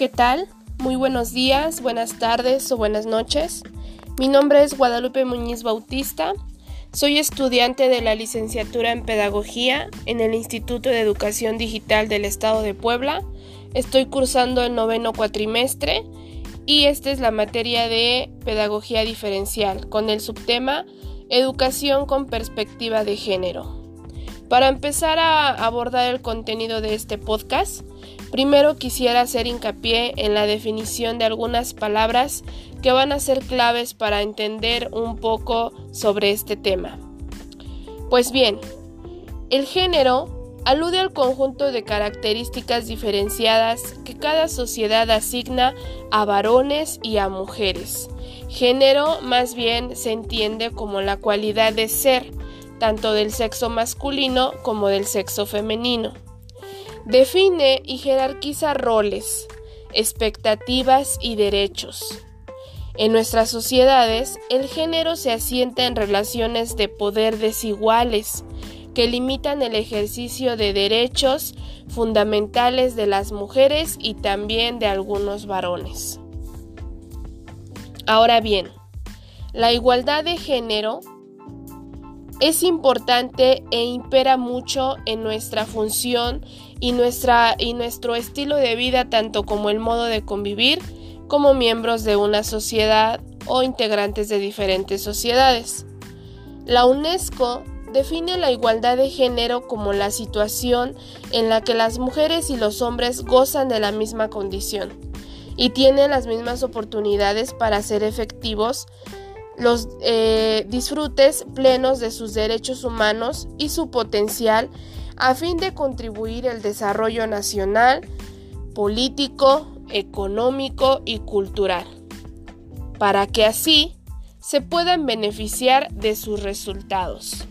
¿qué tal? Muy buenos días, buenas tardes o buenas noches. Mi nombre es Guadalupe Muñiz Bautista. Soy estudiante de la licenciatura en Pedagogía en el Instituto de Educación Digital del Estado de Puebla. Estoy cursando el noveno cuatrimestre y esta es la materia de Pedagogía Diferencial con el subtema Educación con perspectiva de género. Para empezar a abordar el contenido de este podcast, primero quisiera hacer hincapié en la definición de algunas palabras que van a ser claves para entender un poco sobre este tema. Pues bien, el género alude al conjunto de características diferenciadas que cada sociedad asigna a varones y a mujeres. Género más bien se entiende como la cualidad de ser, tanto del sexo masculino como del sexo femenino. Define y jerarquiza roles, expectativas y derechos. En nuestras sociedades, el género se asienta en relaciones de poder desiguales que limitan el ejercicio de derechos fundamentales de las mujeres y también de algunos varones. Ahora bien, la igualdad de género es importante e impera mucho en nuestra función y, nuestra, y nuestro estilo de vida, tanto como el modo de convivir, como miembros de una sociedad o integrantes de diferentes sociedades. La UNESCO define la igualdad de género como la situación en la que las mujeres y los hombres gozan de la misma condición y tienen las mismas oportunidades para ser efectivos los eh, disfrutes plenos de sus derechos humanos y su potencial a fin de contribuir al desarrollo nacional, político, económico y cultural, para que así se puedan beneficiar de sus resultados.